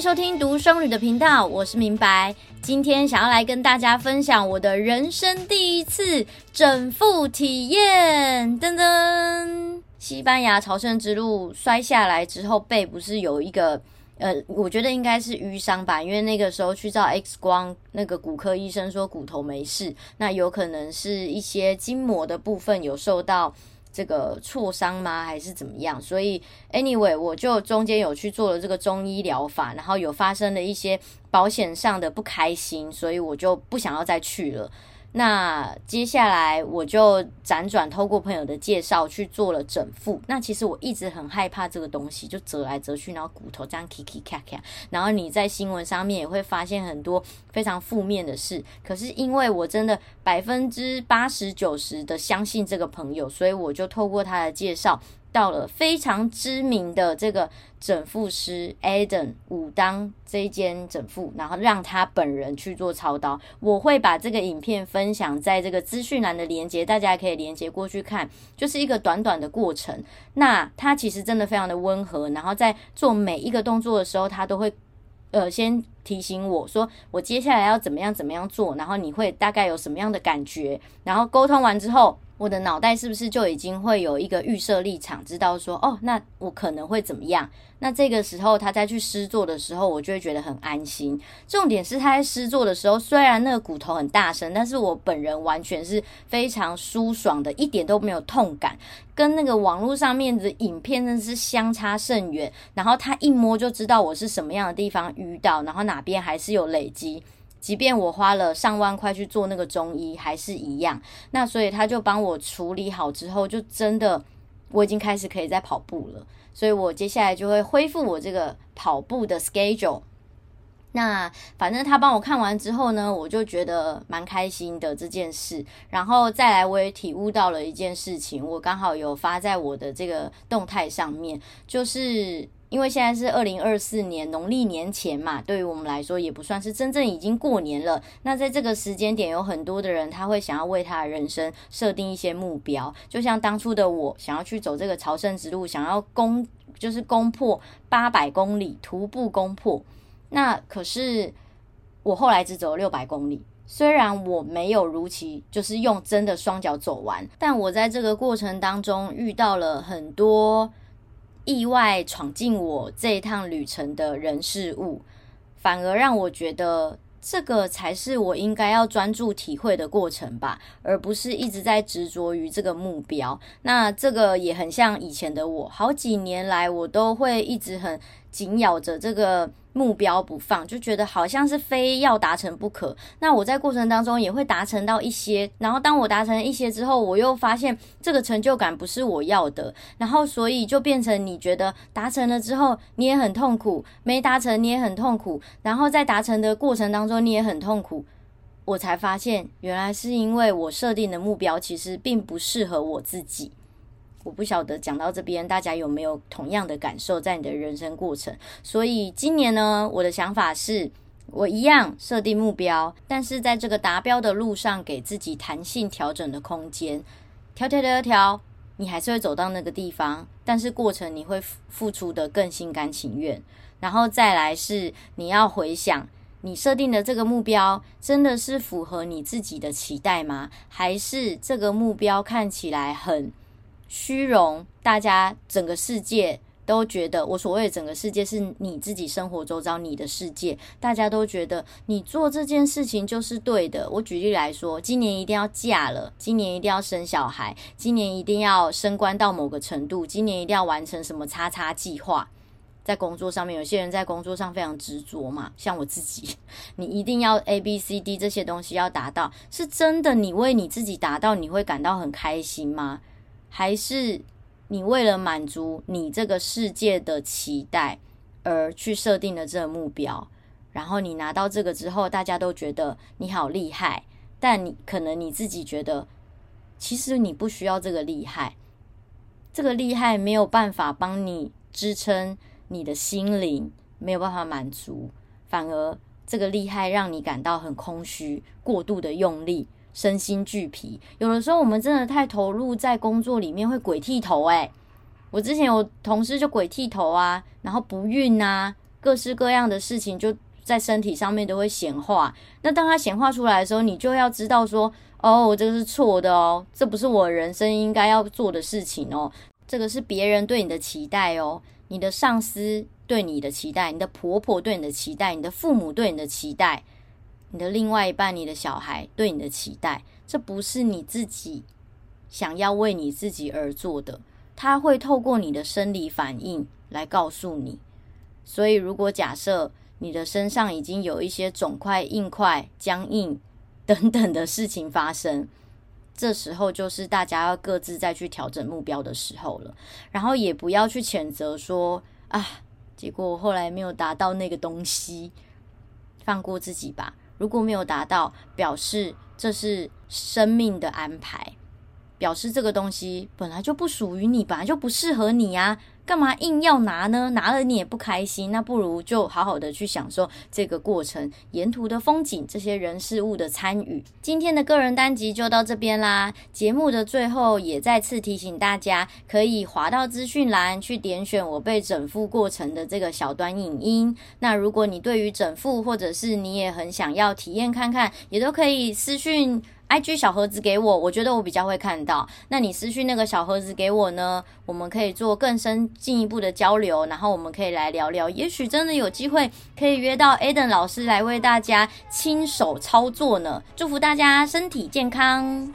收听独生女的频道，我是明白。今天想要来跟大家分享我的人生第一次整复体验。噔噔，西班牙朝圣之路摔下来之后，背不是有一个呃，我觉得应该是淤伤吧，因为那个时候去照 X 光，那个骨科医生说骨头没事，那有可能是一些筋膜的部分有受到。这个挫伤吗？还是怎么样？所以，anyway，我就中间有去做了这个中医疗法，然后有发生了一些保险上的不开心，所以我就不想要再去了。那接下来我就辗转透过朋友的介绍去做了整复。那其实我一直很害怕这个东西，就折来折去，然后骨头这样咔咔咔咔。然后你在新闻上面也会发现很多非常负面的事。可是因为我真的百分之八十九十的相信这个朋友，所以我就透过他的介绍。到了非常知名的这个整复师 Adam 武当这一间整复，然后让他本人去做操刀。我会把这个影片分享在这个资讯栏的连接，大家可以连接过去看，就是一个短短的过程。那他其实真的非常的温和，然后在做每一个动作的时候，他都会呃先提醒我说我接下来要怎么样怎么样做，然后你会大概有什么样的感觉，然后沟通完之后。我的脑袋是不是就已经会有一个预设立场，知道说，哦，那我可能会怎么样？那这个时候他再去施作的时候，我就会觉得很安心。重点是他在施作的时候，虽然那个骨头很大声，但是我本人完全是非常舒爽的，一点都没有痛感，跟那个网络上面的影片真是相差甚远。然后他一摸就知道我是什么样的地方淤到，然后哪边还是有累积。即便我花了上万块去做那个中医，还是一样。那所以他就帮我处理好之后，就真的我已经开始可以再跑步了。所以我接下来就会恢复我这个跑步的 schedule。那反正他帮我看完之后呢，我就觉得蛮开心的这件事。然后再来，我也体悟到了一件事情，我刚好有发在我的这个动态上面，就是。因为现在是二零二四年农历年前嘛，对于我们来说也不算是真正已经过年了。那在这个时间点，有很多的人他会想要为他的人生设定一些目标，就像当初的我想要去走这个朝圣之路，想要攻就是攻破八百公里徒步攻破。那可是我后来只走了六百公里，虽然我没有如期就是用真的双脚走完，但我在这个过程当中遇到了很多。意外闯进我这一趟旅程的人事物，反而让我觉得这个才是我应该要专注体会的过程吧，而不是一直在执着于这个目标。那这个也很像以前的我，好几年来我都会一直很紧咬着这个。目标不放，就觉得好像是非要达成不可。那我在过程当中也会达成到一些，然后当我达成一些之后，我又发现这个成就感不是我要的，然后所以就变成你觉得达成了之后你也很痛苦，没达成你也很痛苦，然后在达成的过程当中你也很痛苦。我才发现，原来是因为我设定的目标其实并不适合我自己。我不晓得讲到这边，大家有没有同样的感受在你的人生过程？所以今年呢，我的想法是，我一样设定目标，但是在这个达标的路上，给自己弹性调整的空间。调调调调，你还是会走到那个地方，但是过程你会付出的更心甘情愿。然后再来是，你要回想你设定的这个目标，真的是符合你自己的期待吗？还是这个目标看起来很虚荣，大家整个世界都觉得我所谓的整个世界是你自己生活周遭你的世界，大家都觉得你做这件事情就是对的。我举例来说，今年一定要嫁了，今年一定要生小孩，今年一定要升官到某个程度，今年一定要完成什么叉叉计划。在工作上面，有些人在工作上非常执着嘛，像我自己，你一定要 A B C D 这些东西要达到，是真的，你为你自己达到，你会感到很开心吗？还是你为了满足你这个世界的期待而去设定了这个目标，然后你拿到这个之后，大家都觉得你好厉害，但你可能你自己觉得，其实你不需要这个厉害，这个厉害没有办法帮你支撑你的心灵，没有办法满足，反而这个厉害让你感到很空虚，过度的用力。身心俱疲，有的时候我们真的太投入在工作里面，会鬼剃头诶，我之前有同事就鬼剃头啊，然后不孕啊，各式各样的事情就在身体上面都会显化。那当它显化出来的时候，你就要知道说，哦，这个是错的哦，这不是我人生应该要做的事情哦，这个是别人对你的期待哦，你的上司对你的期待，你的婆婆对你的期待，你的父母对你的期待，你的另外一半，你的小孩对你的期待，这不是你自己想要为你自己而做的，他会透过你的生理反应来告诉你。所以，如果假设你的身上已经有一些肿块、硬块、僵硬等等的事情发生，这时候就是大家要各自再去调整目标的时候了。然后也不要去谴责说啊，结果后来没有达到那个东西，放过自己吧。如果没有达到，表示这是生命的安排，表示这个东西本来就不属于你，本来就不适合你呀。干嘛硬要拿呢？拿了你也不开心，那不如就好好的去享受这个过程，沿途的风景，这些人事物的参与。今天的个人单集就到这边啦。节目的最后也再次提醒大家，可以滑到资讯栏去点选我被整复过程的这个小短影音。那如果你对于整复，或者是你也很想要体验看看，也都可以私讯。IG 小盒子给我，我觉得我比较会看到。那你私讯那个小盒子给我呢？我们可以做更深进一步的交流，然后我们可以来聊聊。也许真的有机会可以约到 Eden 老师来为大家亲手操作呢。祝福大家身体健康。